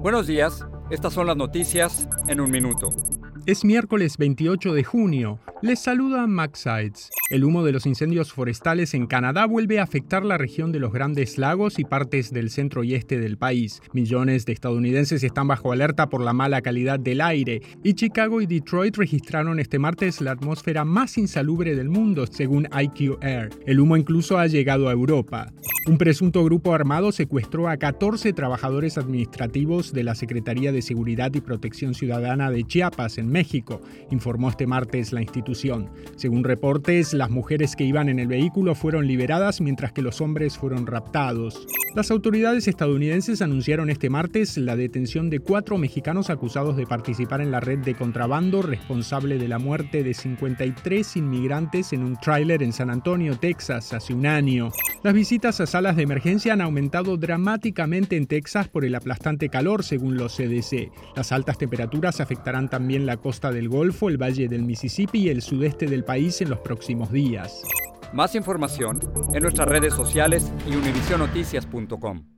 Buenos días, estas son las noticias en un minuto. Es miércoles 28 de junio. Les saluda Max Sides. El humo de los incendios forestales en Canadá vuelve a afectar la región de los Grandes Lagos y partes del centro y este del país. Millones de estadounidenses están bajo alerta por la mala calidad del aire y Chicago y Detroit registraron este martes la atmósfera más insalubre del mundo, según IQ Air. El humo incluso ha llegado a Europa. Un presunto grupo armado secuestró a 14 trabajadores administrativos de la Secretaría de Seguridad y Protección Ciudadana de Chiapas en México, informó este martes la institución. Según reportes, las mujeres que iban en el vehículo fueron liberadas mientras que los hombres fueron raptados. Las autoridades estadounidenses anunciaron este martes la detención de cuatro mexicanos acusados de participar en la red de contrabando responsable de la muerte de 53 inmigrantes en un tráiler en San Antonio, Texas, hace un año. Las visitas a salas de emergencia han aumentado dramáticamente en Texas por el aplastante calor, según los CDC. Las altas temperaturas afectarán también la costa del Golfo, el Valle del Mississippi y el sudeste del país en los próximos días. Más información en nuestras redes sociales y univisionoticias.com.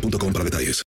boostmobile.com para detalles.